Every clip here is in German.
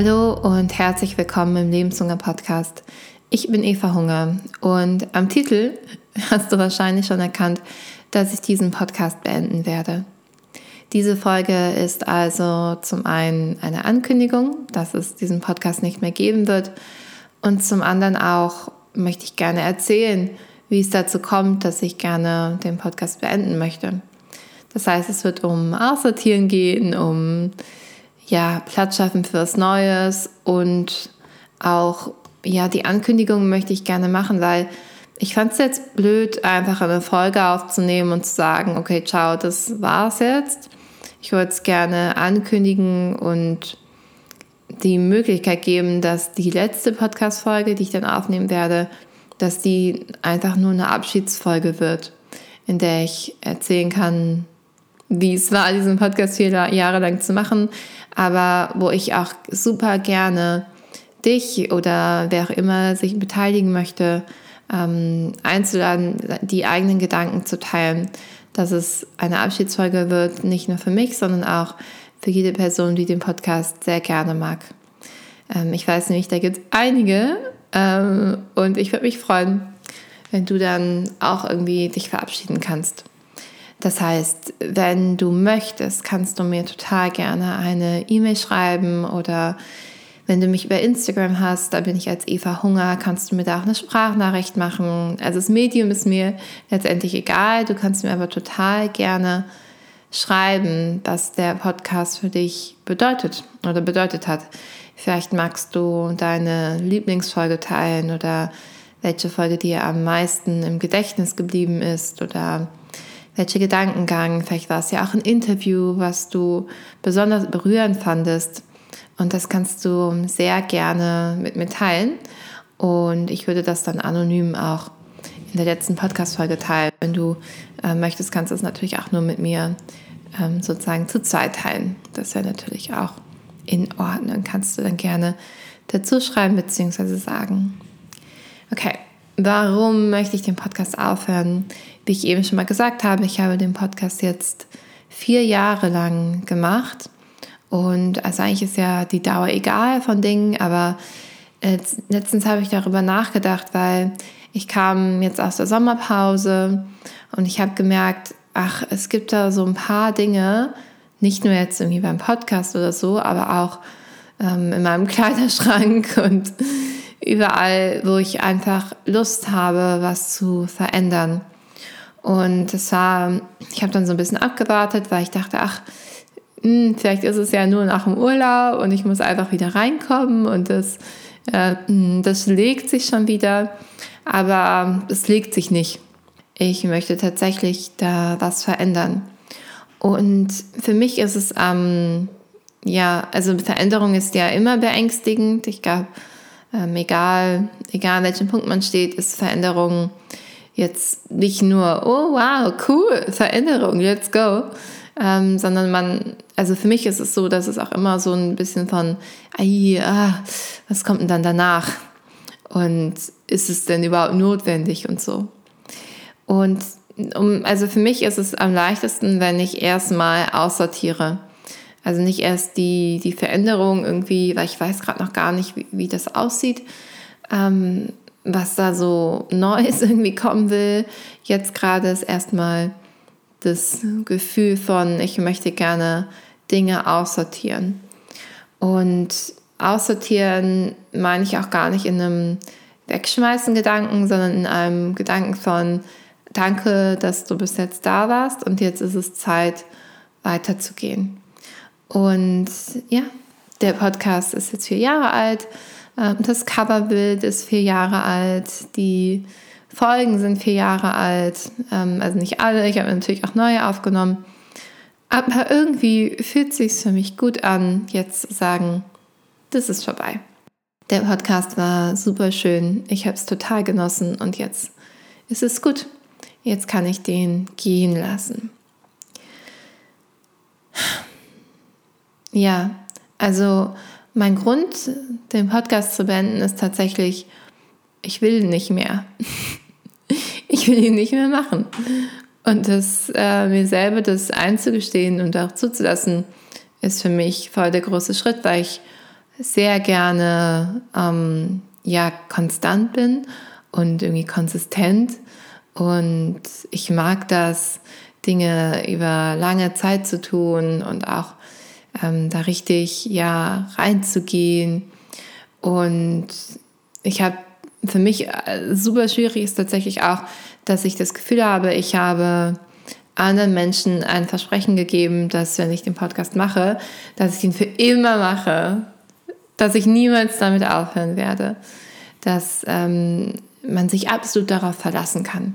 Hallo und herzlich willkommen im Lebenshunger Podcast. Ich bin Eva Hunger und am Titel hast du wahrscheinlich schon erkannt, dass ich diesen Podcast beenden werde. Diese Folge ist also zum einen eine Ankündigung, dass es diesen Podcast nicht mehr geben wird und zum anderen auch möchte ich gerne erzählen, wie es dazu kommt, dass ich gerne den Podcast beenden möchte. Das heißt, es wird um Aussortieren gehen, um ja, Platz schaffen für was Neues und auch ja, die Ankündigung möchte ich gerne machen, weil ich fand es jetzt blöd, einfach eine Folge aufzunehmen und zu sagen, okay, ciao, das war's jetzt. Ich würde es gerne ankündigen und die Möglichkeit geben, dass die letzte Podcast-Folge, die ich dann aufnehmen werde, dass die einfach nur eine Abschiedsfolge wird, in der ich erzählen kann, wie es war, diesen Podcast vier Jahre lang zu machen, aber wo ich auch super gerne dich oder wer auch immer sich beteiligen möchte, ähm, einzuladen, die eigenen Gedanken zu teilen, dass es eine Abschiedsfolge wird, nicht nur für mich, sondern auch für jede Person, die den Podcast sehr gerne mag. Ähm, ich weiß nämlich, da gibt es einige ähm, und ich würde mich freuen, wenn du dann auch irgendwie dich verabschieden kannst. Das heißt, wenn du möchtest, kannst du mir total gerne eine E-Mail schreiben oder wenn du mich über Instagram hast, da bin ich als Eva Hunger, kannst du mir da auch eine Sprachnachricht machen. Also das Medium ist mir letztendlich egal. Du kannst mir aber total gerne schreiben, was der Podcast für dich bedeutet oder bedeutet hat. Vielleicht magst du deine Lieblingsfolge teilen oder welche Folge dir am meisten im Gedächtnis geblieben ist oder welcher Gedankengang, vielleicht war es ja auch ein Interview, was du besonders berührend fandest. Und das kannst du sehr gerne mit mir teilen. Und ich würde das dann anonym auch in der letzten Podcast-Folge teilen. Wenn du äh, möchtest, kannst du es natürlich auch nur mit mir ähm, sozusagen zu zweit teilen. Das wäre natürlich auch in Ordnung. Kannst du dann gerne dazu schreiben bzw. sagen. Okay, warum möchte ich den Podcast aufhören? Wie ich eben schon mal gesagt habe, ich habe den Podcast jetzt vier Jahre lang gemacht. Und also eigentlich ist ja die Dauer egal von Dingen, aber letztens habe ich darüber nachgedacht, weil ich kam jetzt aus der Sommerpause und ich habe gemerkt, ach, es gibt da so ein paar Dinge, nicht nur jetzt irgendwie beim Podcast oder so, aber auch ähm, in meinem Kleiderschrank und überall, wo ich einfach Lust habe, was zu verändern. Und das war, ich habe dann so ein bisschen abgewartet, weil ich dachte, ach, mh, hm, vielleicht ist es ja nur nach dem Urlaub und ich muss einfach wieder reinkommen und das, äh, hm, das legt sich schon wieder. Aber es legt sich nicht. Ich möchte tatsächlich da was verändern. Und für mich ist es, ähm, ja, also Veränderung ist ja immer beängstigend. Ich glaube, ähm, egal, egal an welchem Punkt man steht, ist Veränderung jetzt nicht nur, oh wow, cool, Veränderung, let's go, ähm, sondern man, also für mich ist es so, dass es auch immer so ein bisschen von, ai, ah, was kommt denn dann danach? Und ist es denn überhaupt notwendig und so? Und um, also für mich ist es am leichtesten, wenn ich erstmal aussortiere. Also nicht erst die, die Veränderung irgendwie, weil ich weiß gerade noch gar nicht, wie, wie das aussieht, ähm, was da so Neues irgendwie kommen will. Jetzt gerade ist erstmal das Gefühl von, ich möchte gerne Dinge aussortieren. Und aussortieren meine ich auch gar nicht in einem Wegschmeißen Gedanken, sondern in einem Gedanken von, danke, dass du bis jetzt da warst und jetzt ist es Zeit, weiterzugehen. Und ja, der Podcast ist jetzt vier Jahre alt. Ähm, das Coverbild ist vier Jahre alt. Die Folgen sind vier Jahre alt. Ähm, also nicht alle. Ich habe natürlich auch neue aufgenommen. Aber irgendwie fühlt sich für mich gut an, jetzt zu sagen, das ist vorbei. Der Podcast war super schön. Ich habe es total genossen und jetzt ist es gut. Jetzt kann ich den gehen lassen. Ja, also mein Grund, den Podcast zu beenden, ist tatsächlich, ich will nicht mehr. ich will ihn nicht mehr machen. Und das äh, mir selber das einzugestehen und auch zuzulassen, ist für mich voll der große Schritt, weil ich sehr gerne ähm, ja konstant bin und irgendwie konsistent und ich mag das, Dinge über lange Zeit zu tun und auch ähm, da richtig ja reinzugehen. Und ich habe für mich äh, super schwierig ist tatsächlich auch, dass ich das Gefühl habe, ich habe anderen Menschen ein Versprechen gegeben, dass wenn ich den Podcast mache, dass ich ihn für immer mache, dass ich niemals damit aufhören werde, dass ähm, man sich absolut darauf verlassen kann.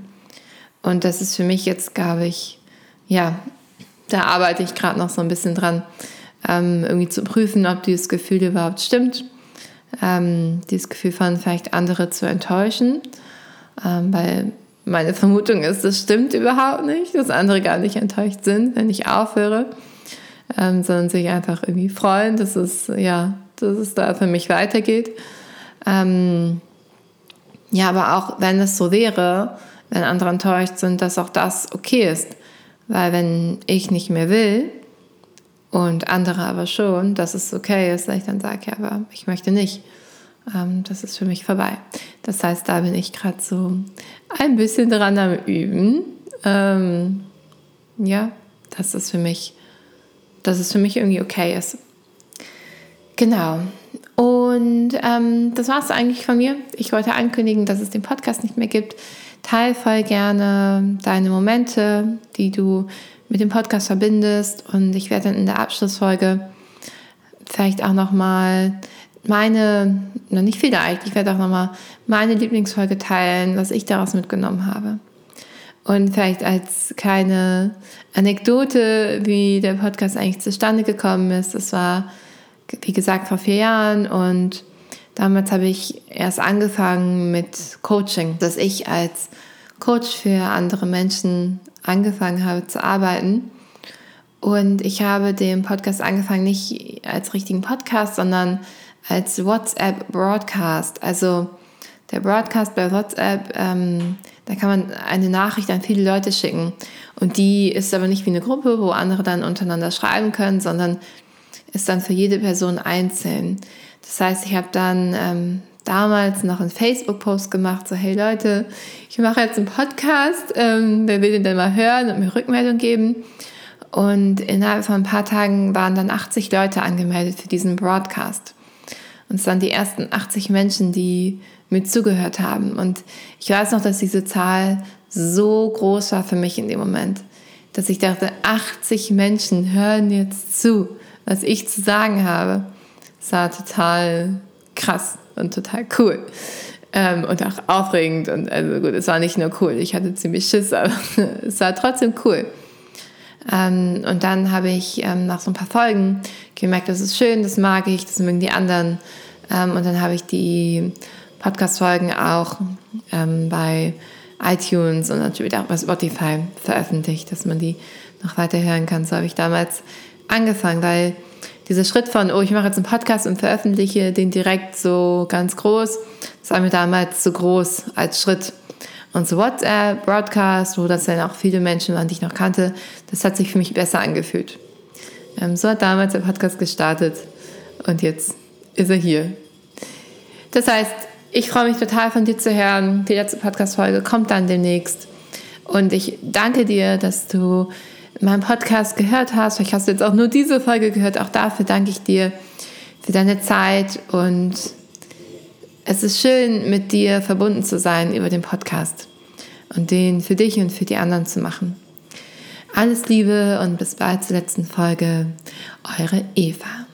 Und das ist für mich jetzt, glaube ich, ja, da arbeite ich gerade noch so ein bisschen dran, ähm, irgendwie zu prüfen, ob dieses Gefühl überhaupt stimmt. Ähm, dieses Gefühl von vielleicht andere zu enttäuschen, ähm, weil meine Vermutung ist, das stimmt überhaupt nicht, dass andere gar nicht enttäuscht sind, wenn ich aufhöre, ähm, sondern sich einfach irgendwie freuen, dass es, ja, dass es da für mich weitergeht. Ähm, ja, aber auch wenn es so wäre, wenn andere enttäuscht sind, dass auch das okay ist. Weil wenn ich nicht mehr will und andere aber schon, dass es okay ist, dass ich dann sage, ja, aber ich möchte nicht. Ähm, das ist für mich vorbei. Das heißt, da bin ich gerade so ein bisschen dran am Üben. Ähm, ja, dass es für mich, dass es für mich irgendwie okay ist. Genau. Und ähm, das war es eigentlich von mir. Ich wollte ankündigen, dass es den Podcast nicht mehr gibt. Teil voll gerne deine Momente, die du mit dem Podcast verbindest. Und ich werde dann in der Abschlussfolge vielleicht auch nochmal meine, noch nicht vielleicht, ich werde auch nochmal meine Lieblingsfolge teilen, was ich daraus mitgenommen habe. Und vielleicht als kleine Anekdote, wie der Podcast eigentlich zustande gekommen ist. Das war, wie gesagt, vor vier Jahren und Damals habe ich erst angefangen mit Coaching, dass ich als Coach für andere Menschen angefangen habe zu arbeiten. Und ich habe den Podcast angefangen nicht als richtigen Podcast, sondern als WhatsApp-Broadcast. Also der Broadcast bei WhatsApp, ähm, da kann man eine Nachricht an viele Leute schicken. Und die ist aber nicht wie eine Gruppe, wo andere dann untereinander schreiben können, sondern ist dann für jede Person einzeln. Das heißt, ich habe dann ähm, damals noch einen Facebook-Post gemacht, so hey Leute, ich mache jetzt einen Podcast, ähm, wer will den denn mal hören und mir Rückmeldung geben? Und innerhalb von ein paar Tagen waren dann 80 Leute angemeldet für diesen Broadcast. Und es waren die ersten 80 Menschen, die mit zugehört haben. Und ich weiß noch, dass diese Zahl so groß war für mich in dem Moment, dass ich dachte, 80 Menschen hören jetzt zu, was ich zu sagen habe. Es war total krass und total cool. Ähm, und auch aufregend. Und also gut, es war nicht nur cool, ich hatte ziemlich Schiss, aber es war trotzdem cool. Ähm, und dann habe ich ähm, nach so ein paar Folgen gemerkt, das ist schön, das mag ich, das mögen die anderen. Ähm, und dann habe ich die Podcast-Folgen auch ähm, bei iTunes und natürlich auch bei Spotify veröffentlicht, dass man die noch weiter hören kann. So habe ich damals angefangen, weil dieser Schritt von, oh, ich mache jetzt einen Podcast und veröffentliche den direkt so ganz groß, das war mir damals zu groß als Schritt. Und so WhatsApp, Broadcast, wo das dann auch viele Menschen waren, die ich noch kannte, das hat sich für mich besser angefühlt. Ähm, so hat damals der Podcast gestartet und jetzt ist er hier. Das heißt, ich freue mich total von dir zu hören. Die letzte Podcast-Folge kommt dann demnächst. Und ich danke dir, dass du meinen Podcast gehört hast. Vielleicht hast du jetzt auch nur diese Folge gehört. Auch dafür danke ich dir für deine Zeit und es ist schön, mit dir verbunden zu sein über den Podcast und den für dich und für die anderen zu machen. Alles Liebe und bis bald zur letzten Folge. Eure Eva.